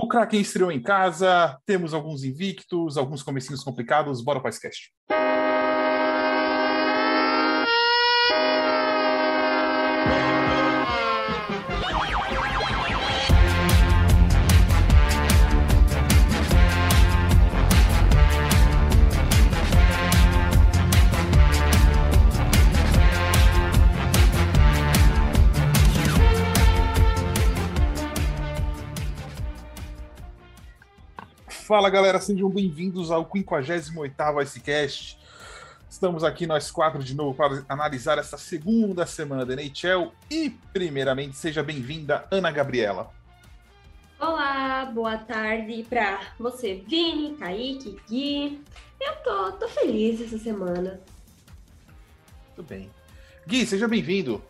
O Kraken estreou em casa, temos alguns invictos, alguns comecinhos complicados. Bora para o Icecast. Fala galera, sejam bem-vindos ao 58º Icecast. Estamos aqui nós quatro de novo para analisar essa segunda semana da NHL e, primeiramente, seja bem-vinda Ana Gabriela. Olá, boa tarde para você, Vini, Kaique, Gui. Eu tô, tô feliz essa semana. Tudo bem. Gui, seja bem-vindo.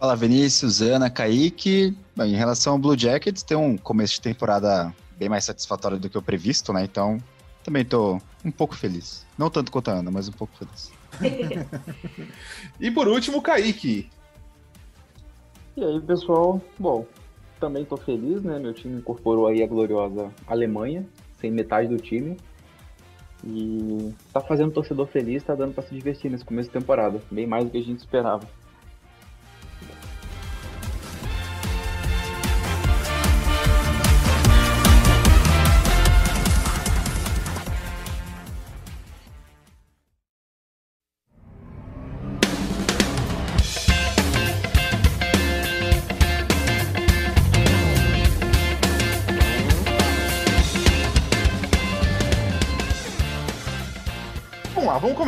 Fala Vinícius, Ana, Kaique. Bem, em relação ao Blue Jackets, tem um começo de temporada bem mais satisfatório do que o previsto, né? Então, também tô um pouco feliz. Não tanto quanto a Ana, mas um pouco feliz. e por último, Kaique. E aí, pessoal? Bom, também tô feliz, né? Meu time incorporou aí a gloriosa Alemanha, sem metade do time. E tá fazendo o torcedor feliz, tá dando para se divertir nesse começo de temporada. Bem mais do que a gente esperava.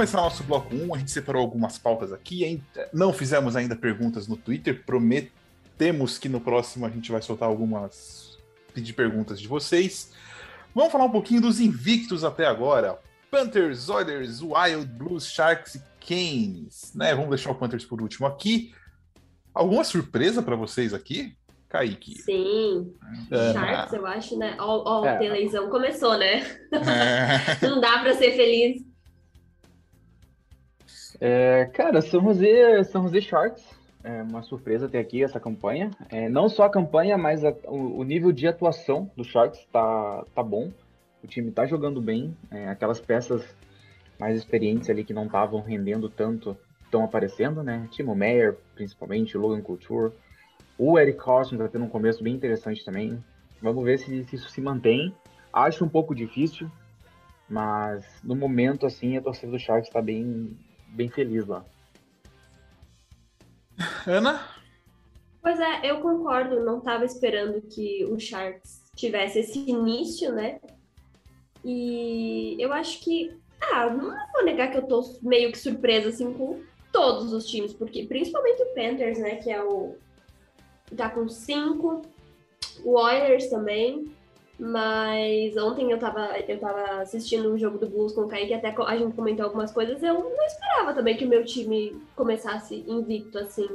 Começar nosso bloco 1. A gente separou algumas pautas aqui. Não fizemos ainda perguntas no Twitter. Prometemos que no próximo a gente vai soltar algumas. pedir perguntas de vocês. Vamos falar um pouquinho dos invictos até agora. Panthers, Oilers, Wild, Blues, Sharks e Canes. Né? Vamos deixar o Panthers por último aqui. Alguma surpresa para vocês aqui? Kaique. Sim. É. Sharks, eu acho, né? Ó, ó é. a eleição começou, né? É. Não dá para ser feliz é, cara, São José, São José Sharks, é uma surpresa ter aqui essa campanha. É, não só a campanha, mas a, o, o, nível de atuação do Sharks tá, tá bom. O time tá jogando bem. É, aquelas peças mais experientes ali que não estavam rendendo tanto estão aparecendo, né? Timo Meyer, principalmente, Logan Couture. O Eric Carson tá tendo um começo bem interessante também. Vamos ver se, se isso se mantém. Acho um pouco difícil, mas no momento, assim, a torcida do Sharks está bem, bem feliz lá. Ana? Pois é, eu concordo. Não estava esperando que o Sharks tivesse esse início, né? E eu acho que. Ah, não vou negar que eu tô meio que surpresa assim com todos os times, porque principalmente o Panthers, né? Que é o. tá com cinco. O Oilers também. Mas ontem eu tava, eu tava assistindo um jogo do Blues com o Kaique, até a gente comentou algumas coisas. Eu não esperava também que o meu time começasse invicto assim.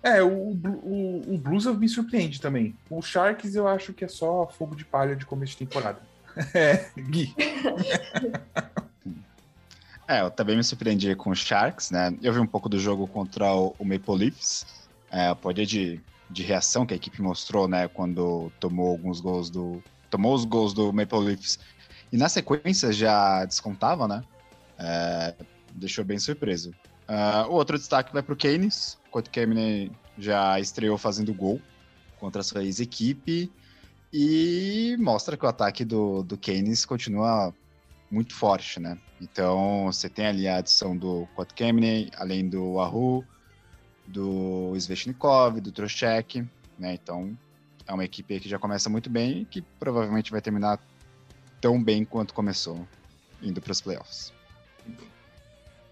É, o, o, o Blues me surpreende também. O Sharks eu acho que é só fogo de palha de começo de temporada. É, Gui. é, eu também me surpreendi com o Sharks, né? Eu vi um pouco do jogo contra o, o Maple Leafs. É, o poder de de reação que a equipe mostrou, né, quando tomou alguns gols do tomou os gols do Maple Leafs e na sequência já descontava, né? É, deixou bem surpreso. Uh, o outro destaque vai para o Keynes, o Kemney já estreou fazendo gol contra a sua ex-equipe e mostra que o ataque do, do Keynes continua muito forte, né? Então você tem ali a adição do Kotkemny, além do Ahu, do Sveshnikov, do Trocheck, né? Então é uma equipe que já começa muito bem e que provavelmente vai terminar tão bem quanto começou, indo para os playoffs.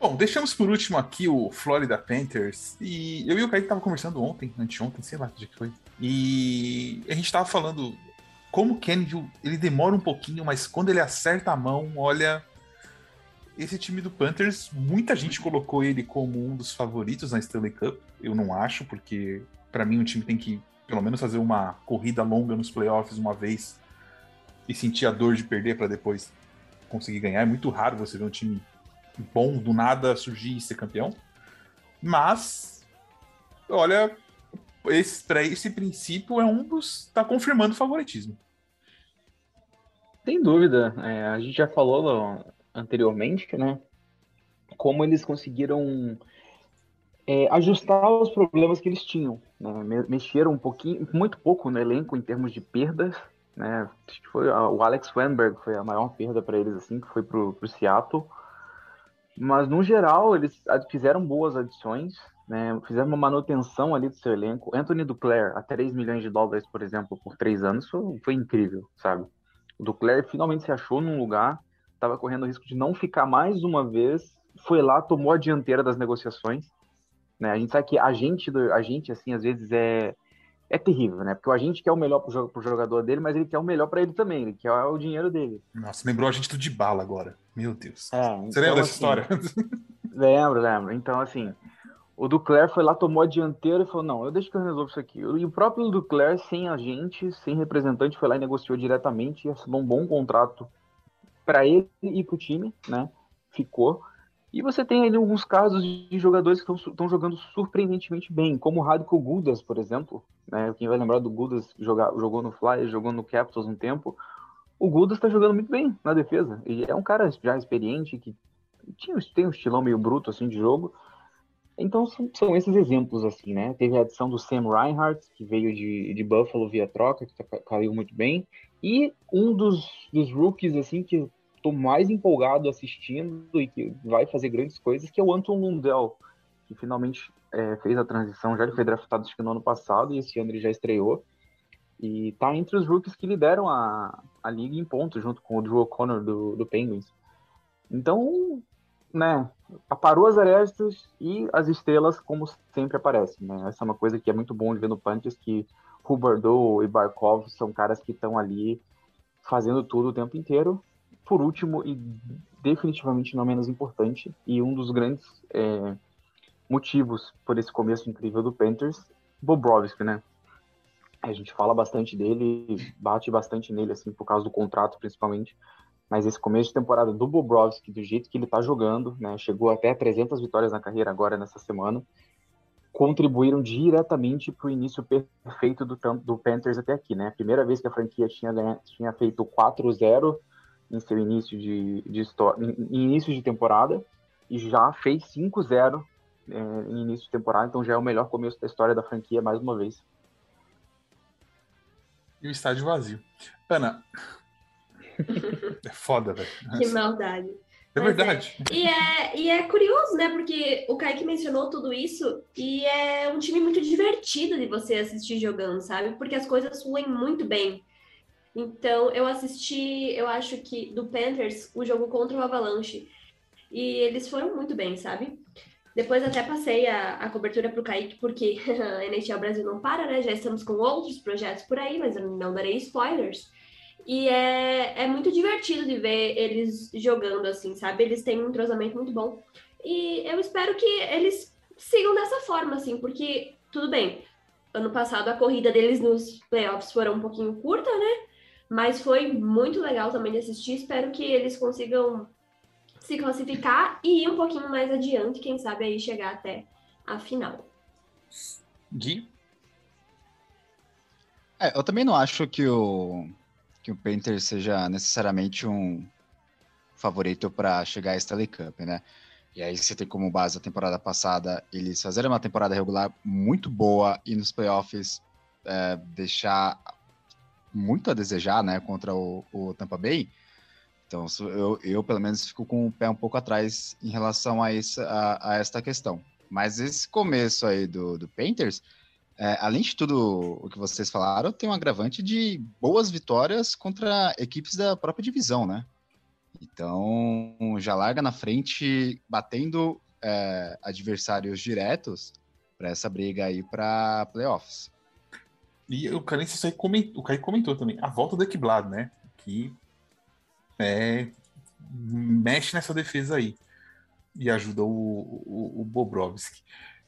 Bom, deixamos por último aqui o Florida Panthers. E eu e o Kaique estavam conversando ontem, anteontem, sei lá dia que foi. E a gente estava falando como o Kennedy, ele demora um pouquinho, mas quando ele acerta a mão, olha, esse time do Panthers, muita gente colocou ele como um dos favoritos na Stanley Cup. Eu não acho, porque para mim o time tem que pelo menos fazer uma corrida longa nos playoffs uma vez e sentir a dor de perder para depois conseguir ganhar. É muito raro você ver um time bom do nada surgir e ser campeão. Mas, olha, esse, esse princípio, é um dos. está confirmando o favoritismo. Sem dúvida. É, a gente já falou anteriormente, né? Como eles conseguiram é, ajustar os problemas que eles tinham. Né? Mexeram um pouquinho, muito pouco no elenco em termos de perdas. Né? Foi o Alex Wenberg foi a maior perda para eles, assim, que foi para o Seattle. Mas no geral eles fizeram boas adições, né? fizeram uma manutenção ali do seu elenco. Anthony Duclair a 3 milhões de dólares, por exemplo, por três anos, foi, foi incrível, sabe? O Duclair finalmente se achou num lugar, estava correndo o risco de não ficar mais uma vez, foi lá, tomou a dianteira das negociações. Né? A gente sabe que a gente, a gente assim, às vezes é, é terrível, né? Porque o agente quer o melhor pro, pro jogador dele, mas ele quer o melhor para ele também, ele quer o dinheiro dele. Nossa, lembrou a gente do de bala agora. Meu Deus. É, Você então, lembra dessa assim, história? Lembro, lembro. Então, assim, o Duclair foi lá, tomou a dianteira e falou: Não, eu deixo que eu resolvo isso aqui. E o próprio Duclair, sem agente, sem representante, foi lá e negociou diretamente e assinou um bom contrato para ele e para o time, né? Ficou. E você tem ali alguns casos de jogadores que estão jogando surpreendentemente bem, como o Radko Gudas, por exemplo. Né? Quem vai lembrar do Gudas, jogar, jogou no Flyers, jogou no Capitals um tempo. O Gudas está jogando muito bem na defesa. Ele é um cara já experiente, que tinha, tem um estilão meio bruto assim de jogo, então são, são, esses exemplos, assim, né? Teve a adição do Sam Reinhardt, que veio de, de Buffalo via troca, que tá, caiu muito bem. E um dos, dos rookies, assim, que estou mais empolgado assistindo e que vai fazer grandes coisas, que é o Anton Lundell, que finalmente é, fez a transição, já ele foi draftado acho que no ano passado, e esse ano ele já estreou. E tá entre os rookies que lideram a, a liga em pontos, junto com o Drew O'Connor do, do Penguins. Então, né, aparou as arestas e as estrelas como sempre aparecem, né? Essa é uma coisa que é muito bom de ver no Panthers, que Huberdeau e Barkov são caras que estão ali fazendo tudo o tempo inteiro. Por último, e definitivamente não menos importante, e um dos grandes é, motivos por esse começo incrível do Panthers, Bobrovsky, né? A gente fala bastante dele, bate bastante nele, assim, por causa do contrato, principalmente. Mas esse começo de temporada do Bobrovski, do jeito que ele está jogando, né, chegou até 300 vitórias na carreira agora nessa semana, contribuíram diretamente para o início perfeito do, do Panthers até aqui, né? Primeira vez que a franquia tinha, tinha feito 4-0 em seu início de, de em início de temporada e já fez 5-0 é, em início de temporada, então já é o melhor começo da história da franquia mais uma vez. E o estádio vazio. Ana, é foda, velho. Que maldade. É Mas verdade. É. E, é, e é curioso, né? Porque o Kaique mencionou tudo isso e é um time muito divertido de você assistir jogando, sabe? Porque as coisas fluem muito bem. Então, eu assisti, eu acho que do Panthers, o jogo contra o Avalanche. E eles foram muito bem, sabe? Depois até passei a, a cobertura para o Kaique, porque a NHL Brasil não para, né? Já estamos com outros projetos por aí, mas eu não darei spoilers. E é, é muito divertido de ver eles jogando assim, sabe? Eles têm um entrosamento muito bom. E eu espero que eles sigam dessa forma, assim, porque, tudo bem, ano passado a corrida deles nos playoffs foram um pouquinho curta, né? Mas foi muito legal também de assistir. Espero que eles consigam se classificar e ir um pouquinho mais adiante, quem sabe aí chegar até a final. Gui? É, eu também não acho que o, que o Painter seja necessariamente um favorito para chegar a Stanley Cup, né? E aí você tem como base a temporada passada eles fazerem uma temporada regular muito boa e nos playoffs é, deixar muito a desejar, né, contra o, o Tampa Bay. Então eu, eu, pelo menos fico com o pé um pouco atrás em relação a, isso, a, a esta questão. Mas esse começo aí do, do Painters é, além de tudo o que vocês falaram, tem um agravante de boas vitórias contra equipes da própria divisão, né? Então, já larga na frente, batendo é, adversários diretos para essa briga aí para playoffs. E o Carense aí comentou, o comentou também, a volta do Equiblado, né? Que é, mexe nessa defesa aí e ajuda o, o, o Bobrovski.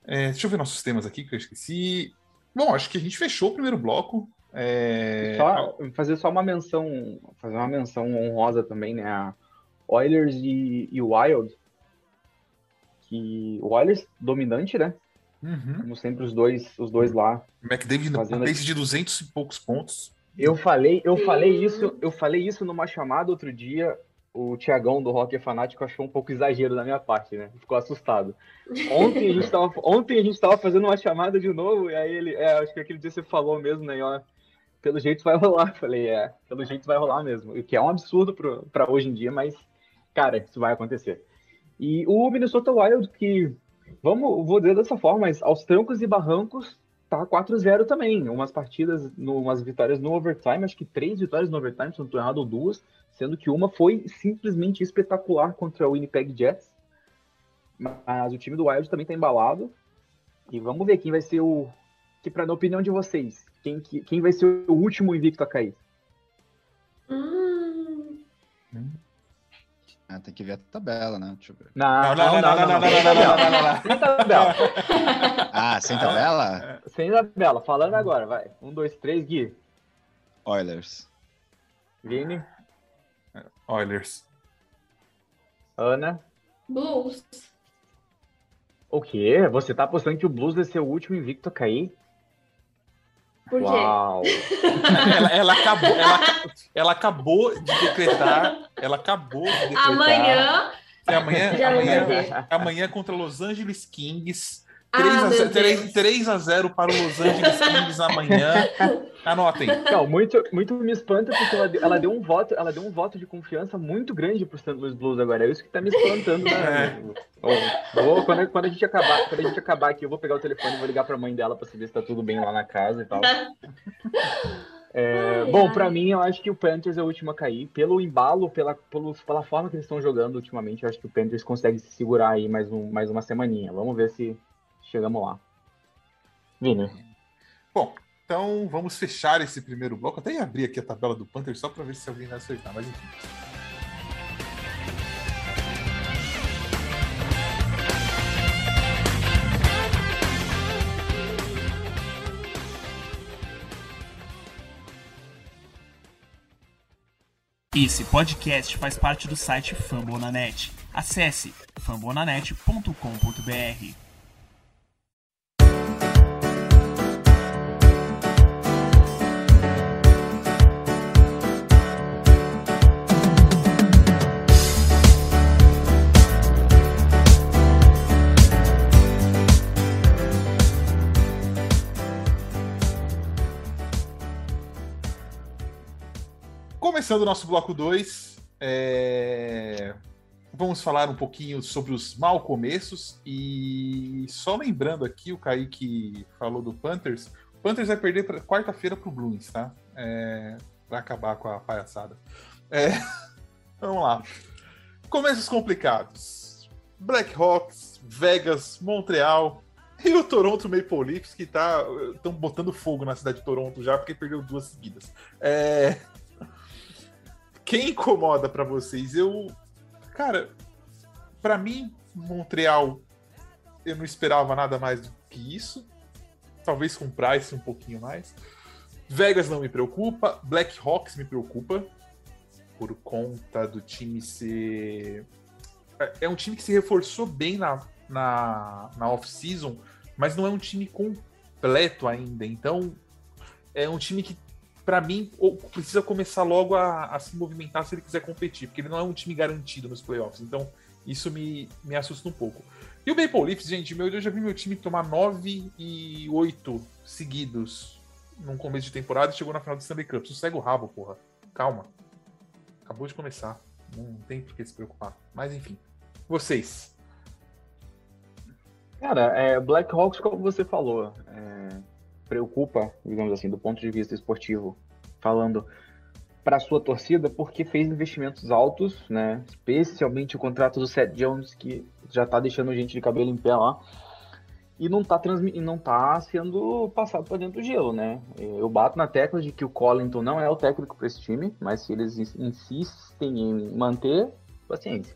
É, deixa eu ver nossos temas aqui que eu esqueci. Bom, acho que a gente fechou o primeiro bloco. É... Só, fazer só uma menção, fazer uma menção honrosa também, né? A Oilers e, e Wild. Que o Oilers dominante, né? Uhum. Como sempre, os dois, os dois lá. McDavid fazendo pace de 200 e poucos pontos. Eu falei, eu falei isso, eu falei isso numa chamada outro dia. O Tiagão do Rock Fanático achou um pouco exagero da minha parte, né? Ficou assustado. Ontem a gente tava, ontem a gente tava fazendo uma chamada de novo, e aí ele. É, acho que aquele dia você falou mesmo, né? Ó, pelo jeito vai rolar. Falei, é, pelo jeito vai rolar mesmo. O que é um absurdo para hoje em dia, mas, cara, isso vai acontecer. E o Minnesota Wild, que, vamos, vou dizer dessa forma, mas aos trancos e barrancos, tá 4-0 também. Umas partidas, umas vitórias no overtime, acho que três vitórias no overtime, se não estou errado, ou duas, sendo que uma foi simplesmente espetacular contra o Winnipeg Jets. Mas o time do Wild também está embalado. E vamos ver quem vai ser o. Que, para na opinião de vocês, quem, quem vai ser o último invicto a cair? Ah, tem que ver a tabela, né? Deixa eu ver. Não, não, não, não, não, não, não, não, Sem tabela. Ah, sem tabela? Sem tabela. Falando agora, vai. Um, dois, três, Gui. Oilers. Vini. Oilers. Ana. Blues. O quê? Você tá apostando que o Blues vai ser o último invicto a cair? Por quê? Uau! ela, ela, acabou, ela, ela acabou de decretar. Ela acabou de decretar. Amanhã. Que amanhã, amanhã, amanhã contra Los Angeles Kings 3, ah, a 0, 3, 3 a 0 para o Los Angeles Kings amanhã. Anotem. Não, muito, muito me espanta porque ela, ela, deu um voto, ela deu um voto de confiança muito grande para o St. Louis Blues agora. É isso que está me espantando. Né? É. Vou, quando, quando, a gente acabar, quando a gente acabar aqui, eu vou pegar o telefone e vou ligar para a mãe dela para saber se está tudo bem lá na casa e tal. É, bom, para mim, eu acho que o Panthers é o último a cair. Pelo embalo, pela, pelo, pela forma que eles estão jogando ultimamente, eu acho que o Panthers consegue se segurar aí mais, um, mais uma semaninha. Vamos ver se, chegamos lá. Vini. Bom, então vamos fechar esse primeiro bloco. Até abrir aqui a tabela do Panther só para ver se alguém vai acertar, mas enfim. Esse podcast faz parte do site Fambonanet. Acesse fambonanet.com.br. Começando o nosso bloco 2, é... vamos falar um pouquinho sobre os mal começos. E só lembrando aqui, o Kaique falou do Panthers. O Panthers vai perder quarta-feira para o Blues, tá? É... Vai acabar com a palhaçada. É... vamos lá. Começos complicados. Blackhawks, Vegas, Montreal, e o Toronto Maple Leafs, que tá. estão botando fogo na cidade de Toronto já, porque perdeu duas seguidas. É, quem incomoda para vocês? Eu. Cara, para mim, Montreal, eu não esperava nada mais do que isso. Talvez com Price um pouquinho mais. Vegas não me preocupa. Black Hawks me preocupa. Por conta do time ser. É, é um time que se reforçou bem na, na, na off-season, mas não é um time completo ainda. Então, é um time que para mim, precisa começar logo a, a, se movimentar se ele quiser competir, porque ele não é um time garantido nos playoffs. Então, isso me, me assusta um pouco. E o Maple Leafs, gente, meu, eu já vi meu time tomar 9 e 8 seguidos num começo de temporada e chegou na final do Stanley Cup. Sossega o rabo, porra. Calma. Acabou de começar. Não tem por que se preocupar. Mas enfim. Vocês. Cara, é, Black Hawks, como você falou, é, preocupa, digamos assim, do ponto de vista esportivo, falando para sua torcida, porque fez investimentos altos, né? Especialmente o contrato do Seth Jones, que já tá deixando gente de cabelo em pé lá. E não tá, transmi não tá sendo passado para dentro do gelo, né? Eu bato na tecla de que o Collington não é o técnico para esse time, mas se eles insistem em manter, paciência.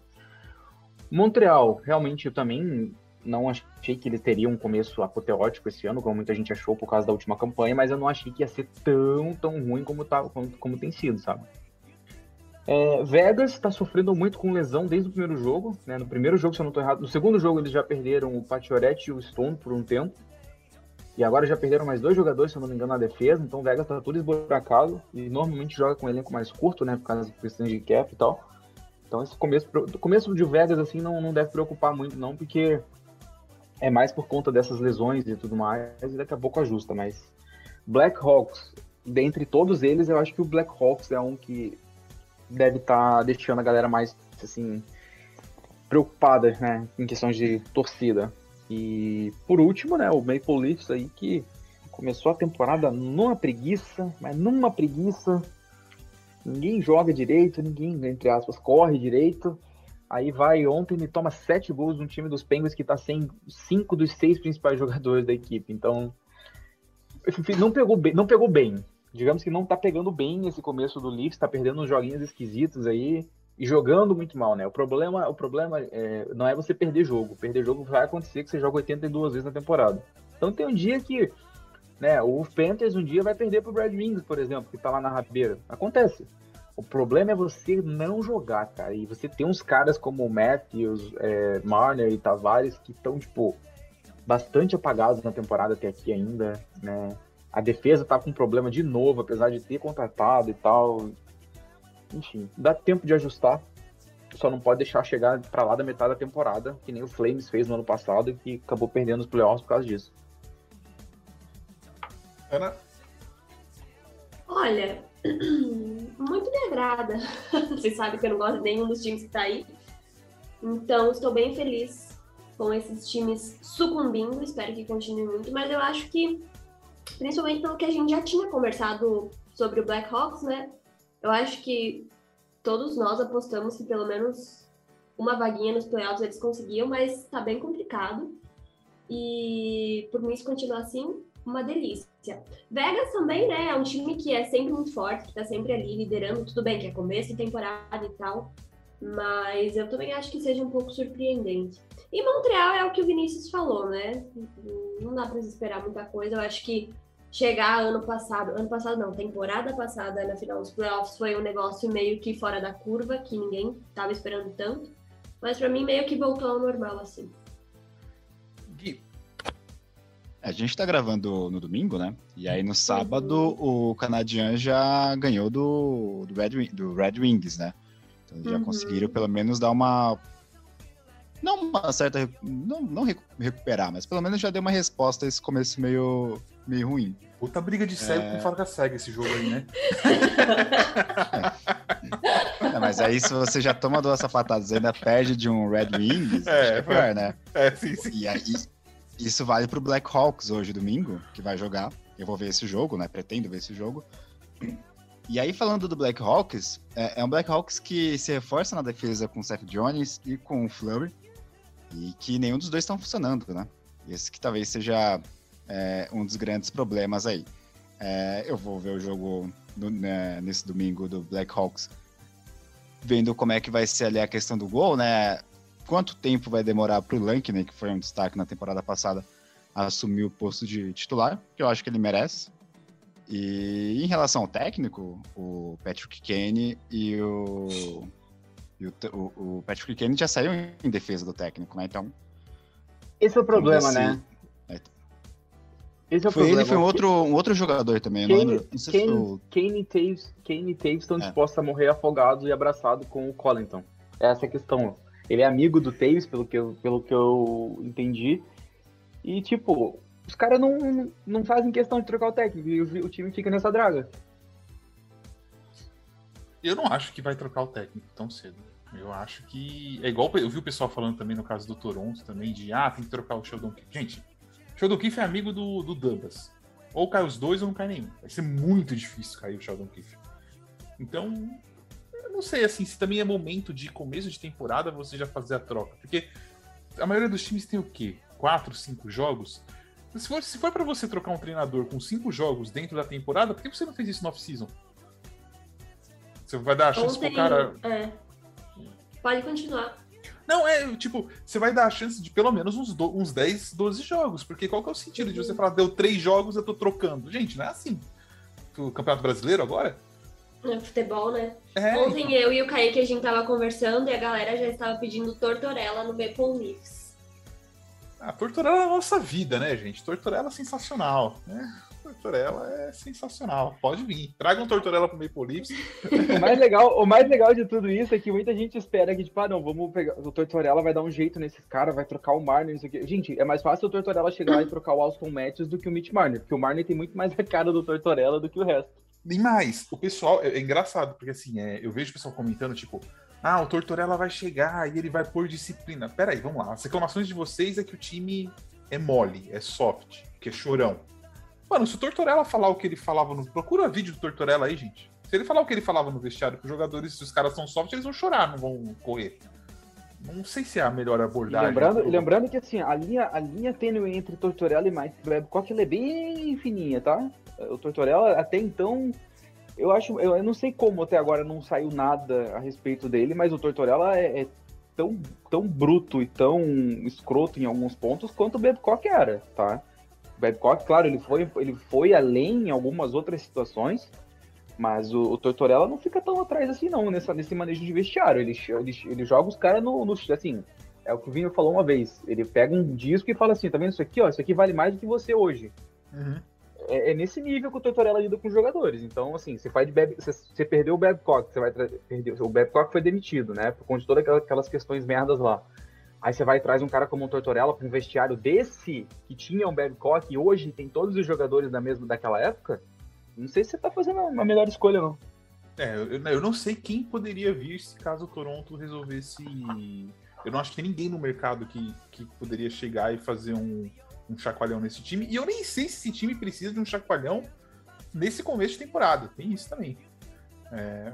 Montreal, realmente eu também não achei que eles teriam um começo apoteótico esse ano, como muita gente achou por causa da última campanha, mas eu não achei que ia ser tão, tão ruim como, tá, como, como tem sido, sabe? É, Vegas está sofrendo muito com lesão desde o primeiro jogo. Né? No primeiro jogo, se eu não estou errado, no segundo jogo eles já perderam o Pachorette e o Stone por um tempo. E agora já perderam mais dois jogadores, se eu não me engano, na defesa. Então o Vegas está tudo esburacado e normalmente joga com um elenco mais curto, né? Por causa da questão de cap e tal. Então esse começo, começo de Vegas assim não, não deve preocupar muito, não, porque é mais por conta dessas lesões e tudo mais, e daqui a pouco ajusta, mas Black Hawks, dentre todos eles, eu acho que o Black Hawks é um que deve estar tá deixando a galera mais, assim, preocupada, né, em questões de torcida. E, por último, né, o Maple Leafs aí, que começou a temporada numa preguiça, mas numa preguiça, ninguém joga direito, ninguém, entre aspas, corre direito, Aí vai ontem e toma sete gols no time dos Penguins que tá sem cinco dos seis principais jogadores da equipe. Então, não pegou bem, não pegou bem digamos que não tá pegando bem esse começo do Leafs, tá perdendo uns joguinhos esquisitos aí e jogando muito mal, né? O problema, o problema é, não é você perder jogo. Perder jogo vai acontecer que você joga 82 vezes na temporada. Então tem um dia que, né, o Panthers um dia vai perder pro Brad Wings, por exemplo, que tá lá na rabeira. Acontece. O problema é você não jogar, cara. E você tem uns caras como o Matthews, é, Marner e Tavares que estão, tipo, bastante apagados na temporada até aqui ainda, né? A defesa tá com problema de novo, apesar de ter contratado e tal. Enfim, dá tempo de ajustar. Só não pode deixar chegar para lá da metade da temporada, que nem o Flames fez no ano passado, e que acabou perdendo os playoffs por causa disso. Ana? Olha, muito me agrada. Vocês sabem que eu não gosto de nenhum dos times que tá aí. Então, estou bem feliz com esses times sucumbindo. Espero que continue muito. Mas eu acho que principalmente pelo que a gente já tinha conversado sobre o Blackhawks, né? Eu acho que todos nós apostamos que pelo menos uma vaguinha nos playoffs eles conseguiam, mas tá bem complicado. E por mim, se continuar assim, uma delícia. Vegas também, né? É um time que é sempre muito forte, que tá sempre ali liderando. Tudo bem que é começo de temporada e tal, mas eu também acho que seja um pouco surpreendente. E Montreal é o que o Vinícius falou, né? Não dá para esperar muita coisa. Eu acho que chegar ano passado, ano passado não, temporada passada na final dos playoffs foi um negócio meio que fora da curva, que ninguém tava esperando tanto. Mas para mim meio que voltou ao normal assim. Gui. A gente tá gravando no domingo, né? E aí no sábado uhum. o Canadian já ganhou do, do, Red, do Red Wings, né? Então já uhum. conseguiram pelo menos dar uma não uma certa. Não, não recuperar, mas pelo menos já deu uma resposta a esse começo meio, meio ruim. Puta briga de cego é... com faca cega esse jogo aí, né? é. mas aí se você já toma duas sapatadas e ainda perde de um Red Wings, é, é pior, né? É, sim, sim. E aí, isso vale pro Black Hawks hoje, domingo, que vai jogar. Eu vou ver esse jogo, né? Pretendo ver esse jogo. E aí, falando do Black Hawks, é, é um Black Hawks que se reforça na defesa com o Seth Jones e com o Flurry. E que nenhum dos dois estão funcionando, né? Esse que talvez seja é, um dos grandes problemas aí. É, eu vou ver o jogo no, né, nesse domingo do Black Hawks, vendo como é que vai ser ali a questão do gol, né? Quanto tempo vai demorar para o Lankner, que foi um destaque na temporada passada, assumir o posto de titular, que eu acho que ele merece. E em relação ao técnico, o Patrick Kane e o e o, o, o Patrick Kane já saiu em defesa do técnico, né? Então. Esse é o problema, né? É. Esse é o foi problema. ele foi um outro, um outro jogador também, Kane, não lembro. Não Kane, o... Kane, e Taves, Kane e Taves estão é. dispostos a morrer afogados e abraçados com o Collington. Essa é a questão. Ele é amigo do Taves, pelo que eu, pelo que eu entendi. E, tipo, os caras não, não fazem questão de trocar o técnico e o, o time fica nessa draga. Eu não acho que vai trocar o técnico tão cedo. Eu acho que. É igual eu vi o pessoal falando também no caso do Toronto também, de ah, tem que trocar o Sheldon Keefe. Gente, Sheldon Keefe é amigo do, do. Ou cai os dois ou não cai nenhum. Vai ser muito difícil cair o Sheldon Keefe. Então, eu não sei assim, se também é momento de começo de temporada você já fazer a troca. Porque a maioria dos times tem o quê? Quatro, cinco jogos? Se for, se for para você trocar um treinador com cinco jogos dentro da temporada, por que você não fez isso no off-season? Você vai dar a chance Ontem, pro cara. É. Pode continuar. Não, é, tipo, você vai dar a chance de pelo menos uns, do, uns 10, 12 jogos. Porque qual que é o sentido uhum. de você falar, deu três jogos, eu tô trocando? Gente, não é assim. O Campeonato Brasileiro agora? No futebol, né? É, Ontem eu e o Kaique a gente tava conversando e a galera já estava pedindo Tortorella no Maple Leafs. a Tortorella é a nossa vida, né, gente? Tortorella é sensacional, né? Tortorella é sensacional. Pode vir. Traga um Tortorella pro Maple Leafs. O mais, legal, o mais legal de tudo isso é que muita gente espera que, tipo, ah, não, vamos pegar. O Tortorella vai dar um jeito nesses caras, vai trocar o Marner, não sei o quê. Gente, é mais fácil o Tortorella chegar lá e trocar o Austin Matthews do que o Mitch Marner, porque o Marner tem muito mais a cara do Tortorella do que o resto. E mais, o pessoal, é, é engraçado, porque assim, é, eu vejo o pessoal comentando, tipo, ah, o Tortorella vai chegar e ele vai pôr disciplina. Pera aí, vamos lá. As reclamações de vocês é que o time é mole, é soft, que é chorão. Mano, se o Tortorella falar o que ele falava no. Procura vídeo do Tortorella aí, gente. Se ele falar o que ele falava no vestiário, que os jogadores, se os caras são soft, eles vão chorar, não vão correr. Não sei se é a melhor E abordagem. lembrando, lembrando que, assim, a linha, a linha tênue entre Tortorella e Mike Babcock, ela é bem fininha, tá? O Tortorella, até então, eu acho, eu, não sei como até agora não saiu nada a respeito dele, mas o Tortorella é, é tão, tão bruto e tão escroto em alguns pontos quanto o Babcock era, tá? O Babcock, claro, ele foi, ele foi além em algumas outras situações, mas o, o Tortorella não fica tão atrás assim, não, nessa, nesse manejo de vestiário. Ele, ele, ele joga os caras no, no. Assim, é o que o Vinho falou uma vez. Ele pega um disco e fala assim: tá vendo isso aqui? Ó, isso aqui vale mais do que você hoje. Uhum. É, é nesse nível que o Tortorella lida com os jogadores. Então, assim, você faz de Bab... você, você perdeu o Babcock, você vai perder. O Babcock foi demitido, né? Por conta de todas aquelas- questões merdas lá. Aí você vai e traz um cara como o Tortorella para um vestiário desse, que tinha um Babcock e hoje tem todos os jogadores da mesma daquela época. Não sei se você tá fazendo a melhor escolha, não. É, eu, eu não sei quem poderia vir se caso o Toronto resolvesse. Eu não acho que tem ninguém no mercado que, que poderia chegar e fazer um, um chacoalhão nesse time. E eu nem sei se esse time precisa de um chacoalhão nesse começo de temporada. Tem isso também. É,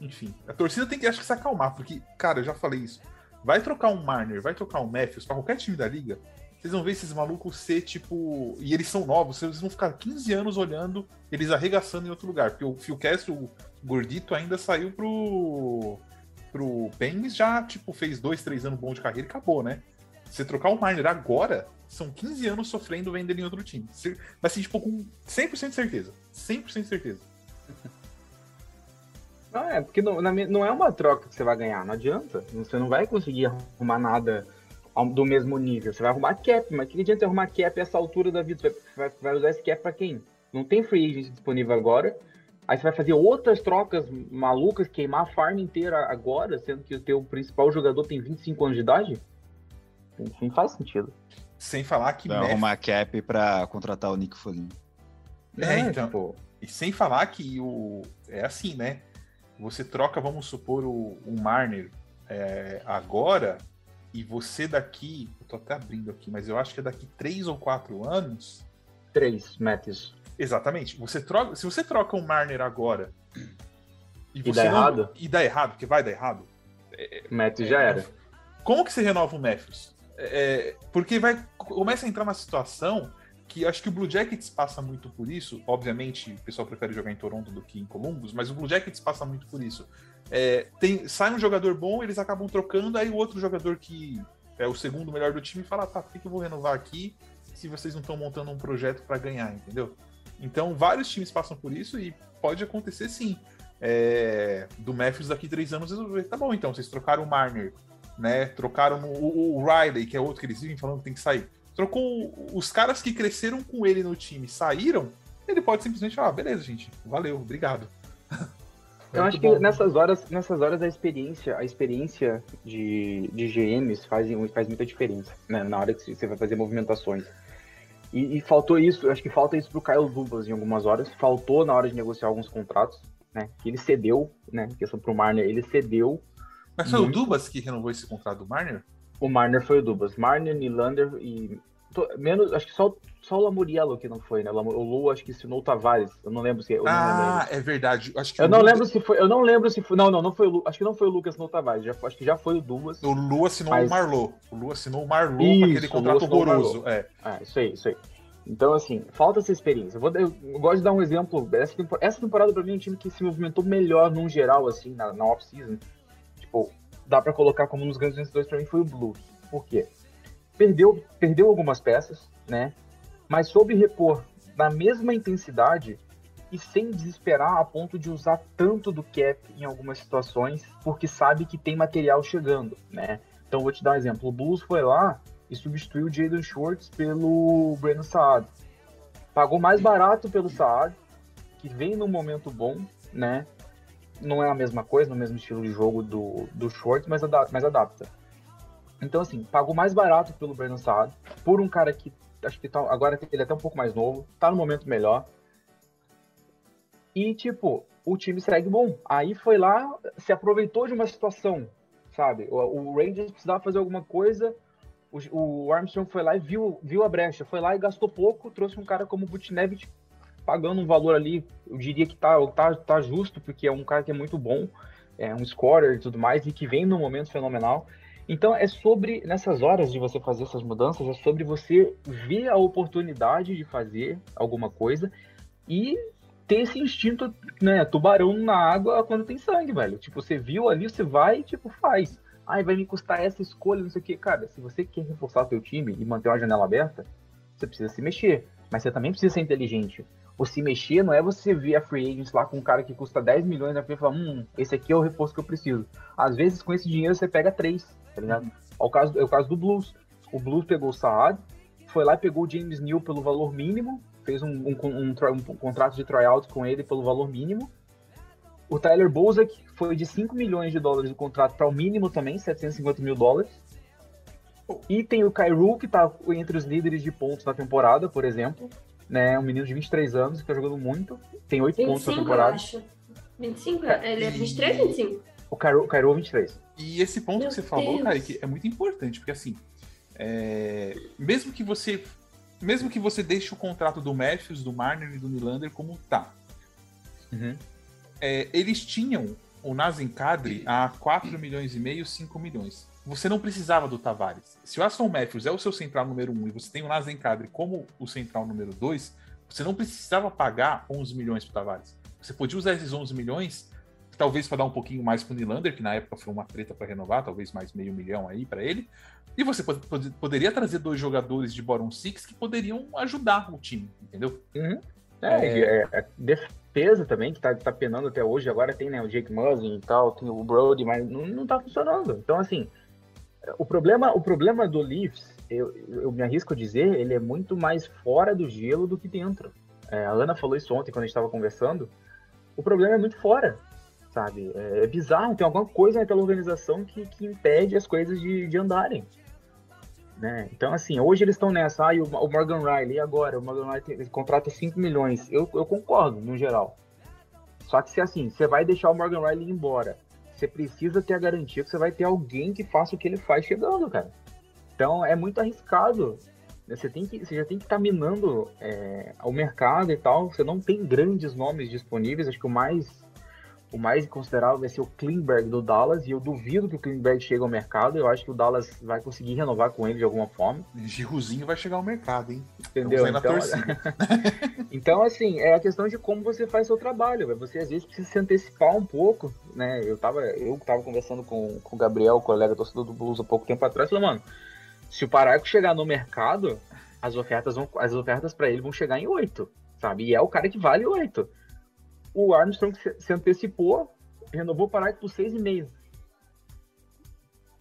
Enfim, a torcida tem que acho que se acalmar, porque, cara, eu já falei isso. Vai trocar um Marner, vai trocar um Matthews pra qualquer time da liga. Vocês vão ver esses malucos ser tipo. E eles são novos, vocês vão ficar 15 anos olhando eles arregaçando em outro lugar. Porque o Phil Kessel, o gordito, ainda saiu pro. pro Penguins, já, tipo, fez dois, três anos bom de carreira e acabou, né? Você trocar o Marner agora, são 15 anos sofrendo vendo ele em outro time. Vai ser, tipo, com 100% de certeza. 100% de certeza. Não, é, porque não, não é uma troca que você vai ganhar, não adianta. Você não vai conseguir arrumar nada do mesmo nível. Você vai arrumar cap, mas que adianta arrumar cap essa altura da vida? Você vai- vai usar esse cap pra quem? Não tem free agent disponível agora. Aí você vai fazer outras trocas malucas, queimar a farm inteira agora, sendo que o teu principal jogador tem 25 anos de idade? Não, faz sentido. Sem falar que. Vai Matthews- arrumar cap pra contratar o Nick Foligno. É, então. tipo, E sem falar que o. É assim, né? Você troca, vamos supor, o, o Marner é, agora, e você daqui. Eu tô até abrindo aqui, mas eu acho que é daqui três ou quatro anos. três Matthews. Exatamente. Você troca, se você troca o Marner agora. E, dá você não- errado? E dá errado, porque vai dar errado. Matthews já era. Como que você renova o Matthews? É, porque vai começa a entrar uma situação que acho que o Blue Jackets passa muito por isso. Obviamente, o pessoal prefere jogar em Toronto do que em Columbus, mas o Blue Jackets passa muito por isso. É, tem, sai um jogador bom, eles acabam trocando, aí o outro jogador que é o segundo melhor do time fala: tá, por que que eu vou renovar aqui se vocês não estão montando um projeto para ganhar, entendeu? Então, vários times passam por isso e pode acontecer sim. É, do Matthews daqui três anos resolver. Tá bom, então, vocês trocaram o Marner, né? Trocaram o, o Riley, que é outro que eles vivem falando que tem que sair. Trocou os caras que cresceram com ele no time, saíram. Ele pode simplesmente falar, "Ah, beleza, gente, valeu, obrigado. Eu acho que nessas horas, nessas horas a experiência, a experiência de, de GMs faz, faz muita diferença, né? Na hora que você vai fazer movimentações. E, e faltou isso, acho que falta isso pro Kyle Dubas em algumas horas. Faltou na hora de negociar alguns contratos, né? Que ele cedeu, né? Questão pro Marner, ele cedeu. Mas foi o Muito. Dubas que renovou esse contrato do Marner? O Marner foi o Dubas. Marner, Nylander e. to- menos, acho que só, só o Lamuriello que não foi, né? O O Lu acho que ensinou o Tavares. Eu não lembro se. Eu. Ah, é verdade. Acho que Eu o não lembro se foi. Eu não lembro se foi. Não, não, não foi o Lu, Acho que não foi o Lucas no Tavares. Já, acho que já foi o Dubas. O Lu assinou Mas- o Marlot. O Lu assinou o Marlot Isso, com o aquele contrato o horroroso. É. Ah, isso aí, isso aí. Então, assim, falta essa experiência. Eu, vou, eu gosto de dar um exemplo. Essa temporada, essa temporada pra mim, é um time que se movimentou melhor num geral, assim, na, na off-season. Tipo, dá pra colocar como um dos grandes vencedores pra mim foi o Blues. Por quê? Perdeu, perdeu algumas peças, né? Mas soube repor na mesma intensidade e sem desesperar a ponto de usar tanto do cap em algumas situações, porque sabe que tem material chegando, né? Então vou te dar um exemplo. O Bulls foi lá e substituiu o Jaden Schwartz pelo Brandon Saad. Pagou mais barato pelo Saad, que vem num momento bom, né? Não é a mesma coisa, no mesmo estilo de jogo do, do Schwartz, mas, adapta, mas adapta. Então, assim, pagou mais barato pelo Brandon Saad, por um cara que acho que tá, agora ele é até um pouco mais novo, tá no momento melhor. E, tipo, o time segue bom. Aí foi lá, se aproveitou de uma situação, sabe? O, o Rangers precisava fazer alguma coisa, o, o, Armstrong foi lá e viu, viu a brecha, foi lá e gastou pouco, trouxe um cara como o Butnevich pagando um valor ali, eu diria que tá, tá, tá justo, porque é um cara que é muito bom, é um scorer e tudo mais, e que vem num momento fenomenal. Então é sobre, nessas horas de você fazer essas mudanças, é sobre você ver a oportunidade de fazer alguma coisa e ter esse instinto, né, tubarão na água quando tem sangue, velho. Tipo, você viu ali, você vai tipo, faz. Ai, vai me custar essa escolha, não sei o quê. Cara, se você quer reforçar seu time e manter uma janela aberta, você precisa se mexer. Mas você também precisa ser inteligente. O se mexer não é você ver a free agents lá com um cara que custa 10 milhões na frente e falar, hum, esse aqui é o reforço que eu preciso. Às vezes, com esse dinheiro, você pega três, tá ligado? Uhum. É, o caso, é o caso do Blues. O Blues pegou o Saad, foi lá e pegou o James Neal pelo valor mínimo, fez um, um, um, um contrato de tryout com ele pelo valor mínimo. O Tyler Bozak foi de 5 milhões de dólares o contrato para o mínimo também, 750 mil dólares. E tem o Kairu, que está entre os líderes de pontos na temporada, por exemplo né? Um menino de 23 anos que tá jogando muito, tem 8 pontos na temporada. Eu acho. 25? Ele é 23 ou 25? O Cairo, o Cairo 23. E esse ponto Meu que você Deus. falou, Kaique, é muito importante, porque assim, é... mesmo que você mesmo que você deixe o contrato do Matthews, do Marner e do Nylander como tá, uhum. é, eles tinham o Nazem Kadri a 4 milhões e meio, 5 milhões você não precisava do Tavares. Se o Aston Matthews é o seu central número um e você tem o Nazen Kadri como o central número dois, você não precisava pagar 11 milhões para Tavares. Você podia usar esses 11 milhões, talvez para dar um pouquinho mais para o Nylander, que na época foi uma treta para renovar, talvez mais meio milhão aí para ele. E você pod pod poderia trazer dois jogadores de bottom six que poderiam ajudar o time, entendeu? Uhum. É, é... é, defesa também, que tá, tá penando até hoje. Agora tem né, o Jake Muzzin e tal, tem o Brody, mas não, não tá funcionando. Então, assim, o problema, o problema do Leafs, eu, eu me arrisco a dizer, ele é muito mais fora do gelo do que dentro. É, a Ana falou isso ontem quando a gente estava conversando. O problema é muito fora, sabe? É, é, bizarro, tem alguma coisa naquela organização que, que impede as coisas de, de andarem. Né? Então, assim, hoje eles estão nessa. Ah, o, o Morgan Riley, agora? O Morgan Riley contrata 5 milhões. Eu, eu concordo, no geral. Só que se assim, você vai deixar o Morgan Riley embora você precisa ter a garantia que você vai ter alguém que faça o que ele faz chegando, cara. Então é muito arriscado. Você, tem que, você já tem que estar tá minando é, o mercado e tal. Você não tem grandes nomes disponíveis. Acho que o mais o mais considerável vai ser o Klingberg do Dallas, e eu duvido que o Klingberg chegue ao mercado. Eu acho que o Dallas vai conseguir renovar com ele de alguma forma. Giruzinho vai chegar ao mercado, hein? Entendeu? Então, então, assim, é a questão de como você faz seu trabalho. Você às vezes precisa se antecipar um pouco, né? Eu tava, eu tava conversando com, com o Gabriel, colega torcedor do Blues, há pouco tempo atrás, falou, mano, se o Paraico chegar no mercado, as ofertas vão, as ofertas para ele vão chegar em oito, sabe? E é o cara que vale oito o Armstrong se antecipou, renovou o Paraico por seis e meio.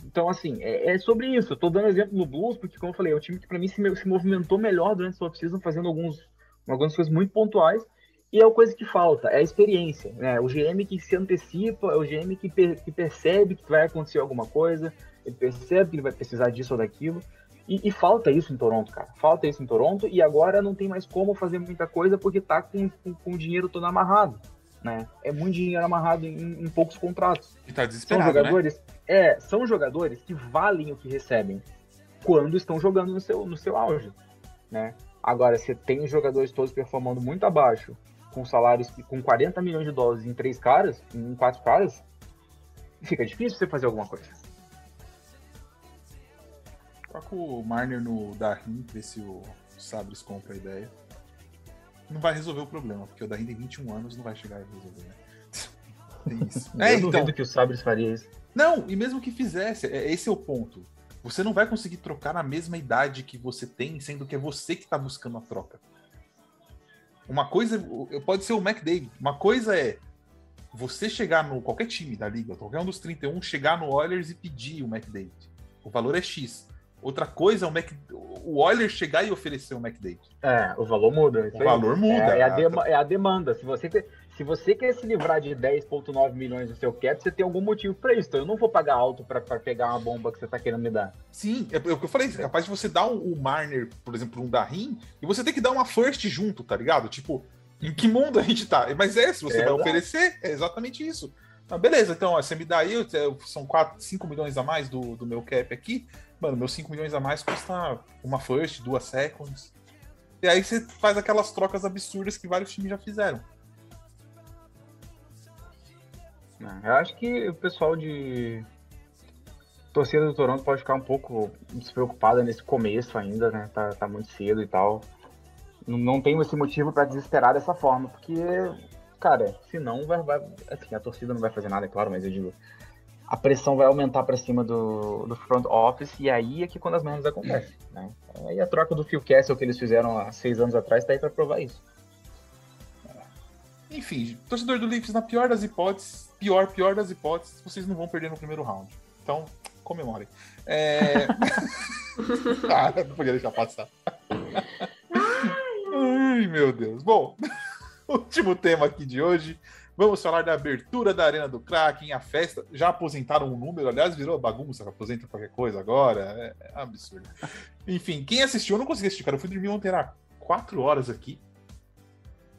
Então, assim, é, é, sobre isso. Eu tô dando exemplo no Blues, porque, como eu falei, é um time que para mim se, se, movimentou melhor durante a off-season, fazendo alguns, algumas coisas muito pontuais. E é a coisa que falta, é a experiência. Né? O GM que se antecipa, é o GM que, per, que percebe que vai acontecer alguma coisa, ele percebe que ele vai precisar disso ou daquilo. E, e, falta isso em Toronto, cara. Falta isso em Toronto e agora não tem mais como fazer muita coisa porque tá com, com, com o dinheiro todo amarrado. Né? É muito dinheiro amarrado em, em poucos contratos. E tá desesperado, são jogadores, né? É, são jogadores que valem o que recebem quando estão jogando no seu, no seu auge. Né? Agora, você tem jogadores todos performando muito abaixo, com salários com 40 milhões de dólares em três caras, em quatro caras, fica difícil você fazer alguma coisa. Coloca o Marner no Darim, ver se o Sabres compra a ideia. Não vai resolver o problema, porque o Darim tem 21 anos não vai chegar a resolver. Né? Tem isso. é, Eu então... que o Sabres faria isso. Não, e mesmo que fizesse, é, esse é o ponto. Você não vai conseguir trocar na mesma idade que você tem, sendo que é você que está buscando a troca. Uma coisa pode ser o McDavid. Uma coisa é você chegar no qualquer time da liga, qualquer um dos 31, chegar no Oilers e pedir o McDavid. O valor é X. Outra coisa é o, Mac, o Oilers chegar e oferecer o McDavid. É, o valor muda. O valor muda. É, é, a é, a demanda. Se você, se você quer se livrar de 10,9 milhões do seu cap, você tem algum motivo para isso. Então eu não vou pagar alto para pegar uma bomba que você tá querendo me dar. Sim, é, é o que eu falei. É capaz de você dar o um, um Marner, por exemplo, um da Rim, e você tem que dar uma first junto, tá ligado? Tipo, em que mundo a gente tá? Mas é, se você é vai exato. oferecer, é exatamente isso. Ah, beleza, então, ó, você me dá aí, são 4, 5 milhões a mais do, do meu cap aqui. Mano, meus 5 milhões a mais custa uma first, duas seconds. E aí você faz aquelas trocas absurdas que vários times já fizeram. Eu acho que o pessoal de torcida do Toronto pode ficar um pouco despreocupada nesse começo ainda, né? Tá, tá muito cedo e tal não tenho esse motivo para desesperar dessa forma, porque, cara, senão vai, vai, assim, a torcida não vai fazer nada, é claro, mas eu digo, a pressão vai aumentar para cima do, do front office e aí é que quando as merdas acontecem, né? Aí a troca do Phil Castle que eles fizeram há seis anos atrás tá aí para provar isso. Enfim, torcedor do Leafs, na pior das hipóteses, pior, pior das hipóteses, vocês não vão perder no primeiro round. Então, comemorem. É... ah, não podia deixar passar. Ai, meu Deus. Bom, último tema aqui de hoje. Vamos falar da abertura da Arena do Kraken, a festa. Já aposentaram um número, aliás, virou bagunça, aposenta qualquer coisa agora. É, é absurdo. Enfim, quem assistiu, eu não consegui assistir, cara. Eu fui dormir ontem, era quatro horas aqui.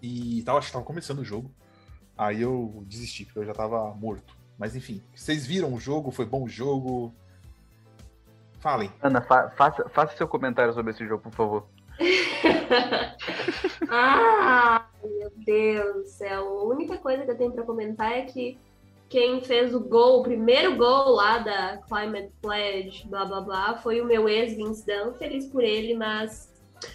E tava, acho que tava começando o jogo. Aí eu desisti, porque eu já tava morto. Mas enfim, vocês viram o jogo? Foi bom o jogo? Falem. Ana, fa faça, faça seu comentário sobre esse jogo, por favor. ah, meu Deus do céu. A única coisa que eu tenho para comentar é que quem fez o gol, o primeiro gol lá da Climate Pledge, blá blá blá, foi o meu ex Vince. Feliz por ele, mas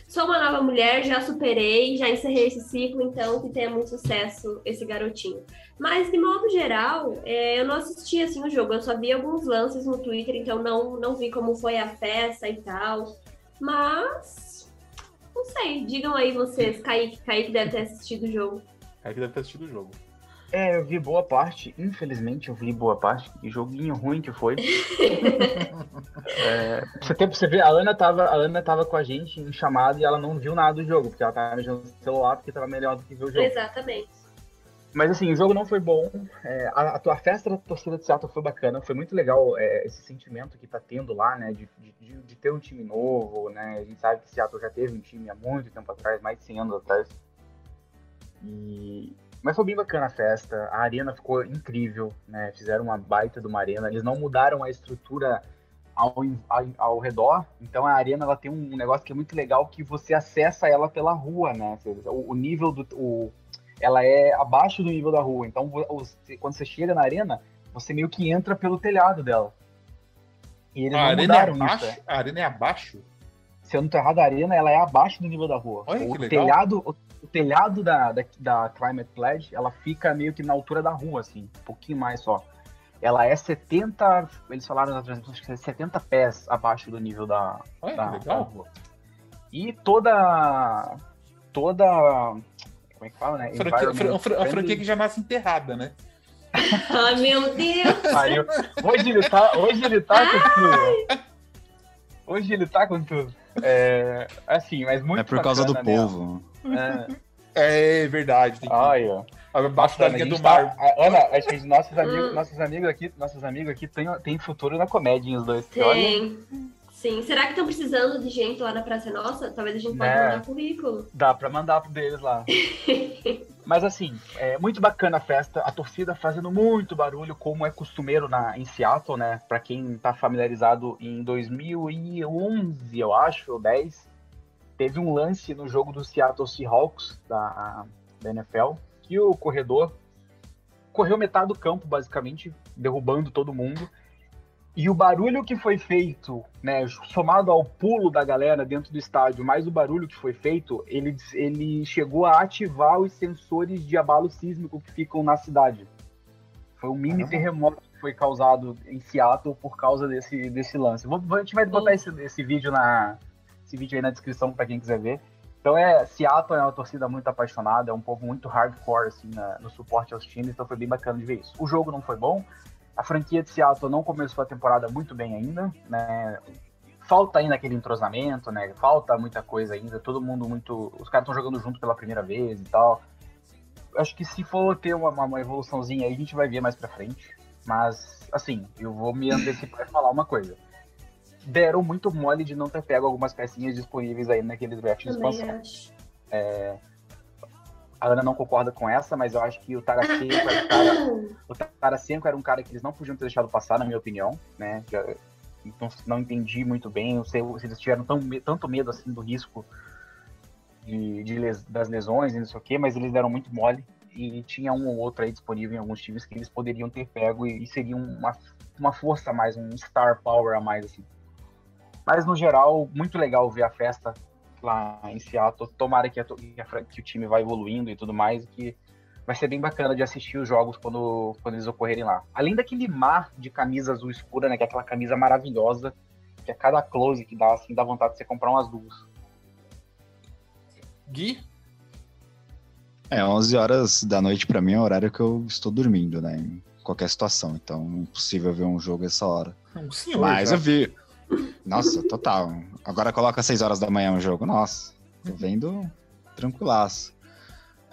sou uma nova mulher, já superei, já encerrei esse ciclo, então que tenha muito sucesso esse garotinho. Mas de modo geral, é, eu não assisti assim o jogo, eu só vi alguns lances no Twitter, então não, não vi como foi a festa e tal. Mas não sei, digam aí vocês, Kaique. Kaique deve ter assistido o jogo. Kaique deve ter assistido o jogo. É, eu vi boa parte, infelizmente eu vi boa parte, que joguinho ruim que foi. é, você tem pra você ver, a Ana, tava, a Ana tava com a gente em chamada e ela não viu nada do jogo, porque ela tava mexendo no celular porque tava melhor do que ver o jogo. Exatamente. Mas assim, o jogo não foi bom. É, a, a, tua festa da torcida de Seattle foi bacana. Foi muito legal é, esse sentimento que tá tendo lá, né? De, de, de, ter um time novo, né? A gente sabe que Seattle já teve um time há muito tempo atrás, mais de 100 anos atrás. E... Mas foi bem bacana a festa. A arena ficou incrível, né? Fizeram uma baita de uma arena. Eles não mudaram a estrutura ao, ao, ao, redor. Então a arena ela tem um negócio que é muito legal que você acessa ela pela rua, né? O, o nível do. O, ela é abaixo do nível da rua. Então, você, quando você chega na arena, você meio que entra pelo telhado dela. E eles a arena é abaixo? Isso, é. A arena é abaixo? Se eu não tô errado, a arena ela é abaixo do nível da rua. Olha, o, telhado, o, o, telhado da, da, da Climate Pledge, ela fica meio que na altura da rua, assim, um pouquinho mais só. Ela é 70, eles falaram na transmissão, acho que é 70 pés abaixo do nível da, Olha, da, da rua. E toda toda como é que fala, né? Franquia, a franquia que já nasce enterrada, né? Ai, meu Deus! hoje ele tá, hoje ele tá com tudo. Hoje ele tá com tudo. É, assim, mas muito É por causa do povo. É, é verdade. Tem que... Olha. Abaixo da linha do mar. Tá, Ana, acho que nossos amigos, hum. nossos amigos aqui, nossos amigos aqui têm, têm futuro na comédia, os dois. Tem. Olha, Sim. Será que estão precisando de gente lá na Praça Nossa? Talvez a gente possa é, mandar currículo. Dá para mandar pro deles lá. Mas assim, é muito bacana a festa, a torcida fazendo muito barulho, como é costumeiro na, em Seattle, né? Para quem tá familiarizado, em 2011, eu acho, ou 10, teve um lance no jogo do Seattle Seahawks da, da NFL, que o corredor correu metade do campo, basicamente, derrubando todo mundo. E o barulho que foi feito, né, somado ao pulo da galera dentro do estádio, mais o barulho que foi feito, ele, ele chegou a ativar os sensores de abalo sísmico que ficam na cidade. Foi um mini terremoto que foi causado em Seattle por causa desse, desse lance. a gente vai botar esse, esse vídeo na esse vídeo aí na descrição para quem quiser ver. Então é, Seattle é uma torcida muito apaixonada, é um povo muito hardcore assim, na, no suporte aos times, então foi bem bacana de ver isso. O jogo não foi bom, a franquia de Seattle não começou a temporada muito bem ainda, né? Falta ainda aquele entrosamento, né? Falta muita coisa ainda, todo mundo muito. Os caras estão jogando junto pela primeira vez e tal. Acho que se for ter uma, uma evoluçãozinha aí, a gente vai ver mais pra frente. Mas, assim, eu vou me antecipar e falar uma coisa deram muito mole de não ter pego algumas pecinhas disponíveis aí naquele draft de expansão. É, a Ana não concorda com essa, mas eu acho que o Tarasenko era um cara, o Tarasenko era um cara que eles não podiam ter deixado passar, na minha opinião, né? Então não entendi muito bem, sei se eles tiveram tão, tanto medo assim do risco de, de les, das lesões e não sei o quê, mas eles deram muito mole e tinha um ou outro aí disponível em alguns times que eles poderiam ter pego e, e seriam uma, uma força a mais, um star power a mais assim. Mas no geral, muito legal ver a festa lá em Seattle. Tomara que, a, que o time vá evoluindo e tudo mais, que vai ser bem bacana de assistir os jogos quando, quando eles ocorrerem lá. Além daquele mar de camisa azul escura, né, que é aquela camisa maravilhosa, que é cada close que dá, assim, dá vontade de você comprar umas duas. Gui? É, 11 horas da noite para mim é o horário que eu estou dormindo, né, em qualquer situação, então é impossível ver um jogo essa hora. Um senhor, Mas já. eu vi, nossa, total. Agora coloca 6 horas da manhã o jogo. Nossa, tô vendo tranquilaço.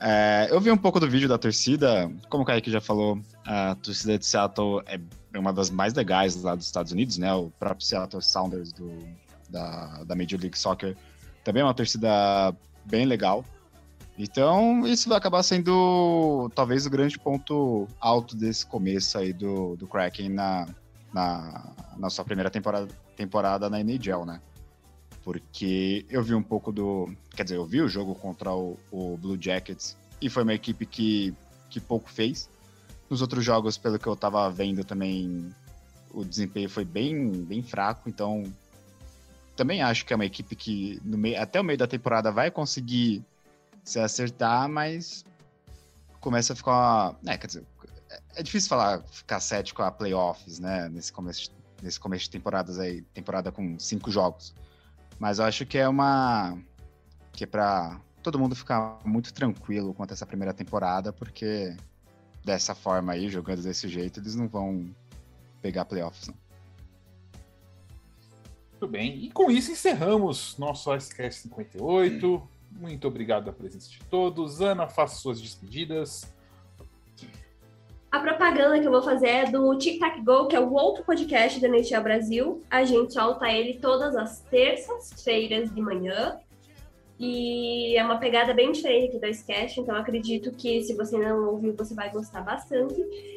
É, eu vi um pouco do vídeo da torcida. Como o Kaique já falou, a torcida de Seattle é uma das mais legais lá dos Estados Unidos, né? O próprio Seattle Sounders do, da, da Major League Soccer também é uma torcida bem legal. Então, isso vai acabar sendo talvez o grande ponto alto desse começo aí do, do Kraken na, na, na sua primeira temporada, temporada na NHL, né? Porque eu vi um pouco do. Quer dizer, eu vi o jogo contra o, o Blue Jackets e foi uma equipe que, que pouco fez. Nos outros jogos, pelo que eu tava vendo também, o desempenho foi bem, bem fraco, então também acho que é uma equipe que no meio, até o meio da temporada vai conseguir se acertar, mas começa a ficar. É, quer dizer, é difícil falar, ficar cético a playoffs, né? Nesse começo, nesse começo de temporadas aí, temporada com cinco jogos. Mas eu acho que é uma. que é pra todo mundo ficar muito tranquilo quanto a essa primeira temporada, porque dessa forma aí, jogando desse jeito, eles não vão pegar playoffs, não. Muito bem. E com isso encerramos nosso Icecast 58. Muito obrigado pela presença de todos. Ana, faça suas despedidas. A propaganda que eu vou fazer é do Tic Tac Go, que é o outro podcast da NHL Brasil. A gente solta ele todas as terças-feiras de manhã. E é uma pegada bem diferente aqui do Sketch, então acredito que se você não ouviu, você vai gostar bastante.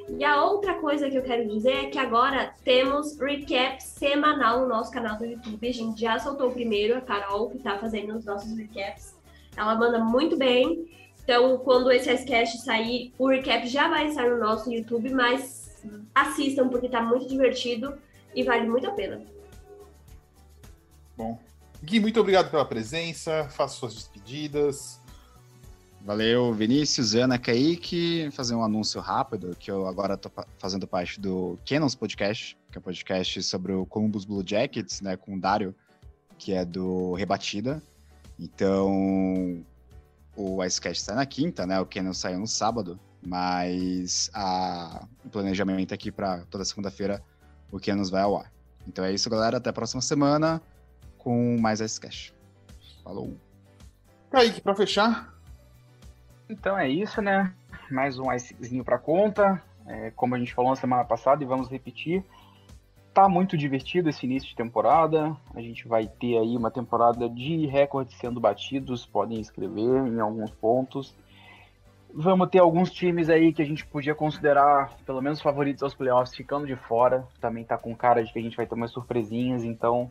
E a outra coisa que eu quero dizer é que agora temos recap semanal no nosso canal do YouTube. A gente já soltou o primeiro, a Carol, que está fazendo os nossos recaps. Ela manda muito bem. Então, quando esse Icecast sair, o recap já vai estar no nosso YouTube, mas assistam porque tá muito divertido e vale muito a pena. Bom. Gui, muito obrigado pela presença. Faça suas despedidas. Valeu, Vinícius, Ana, Kaique. Fazer um anúncio rápido, que eu agora tô fazendo parte do Canons Podcast, que é um podcast sobre o Columbus Blue Jackets, né, com o Dário, que é do Rebatida. Então, o Icecast sai na quinta, né? O Canon saiu no sábado, mas a, o planejamento aqui para toda segunda-feira o Canon vai ao ar. Então é isso, galera. Até a próxima semana com mais Icecast. Falou. Kaique, para fechar. Então é isso, né? Mais um Icezinho para conta. É, como a gente falou na semana passada e vamos repetir, Tá muito divertido esse início de temporada. A gente vai ter aí uma temporada de recordes sendo batidos, podem escrever em alguns pontos. Vamos ter alguns times aí que a gente podia considerar pelo menos favoritos aos playoffs ficando de fora. Também tá com cara de que a gente vai ter umas surpresinhas, então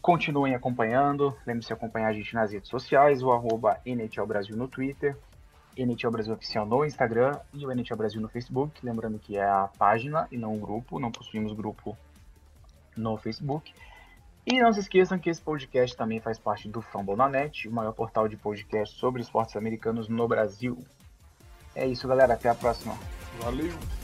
continuem acompanhando. Lembre-se de acompanhar a gente nas redes sociais, o arroba NHL Brasil no Twitter, NHL Brasil Oficial no Instagram e o NHL Brasil no Facebook. Lembrando que é a página e não o grupo, não possuímos grupo no Facebook. E não se esqueçam que esse podcast também faz parte do Fambonanet, o maior portal de podcast sobre esportes americanos no Brasil. É isso, galera. Até a próxima. Valeu!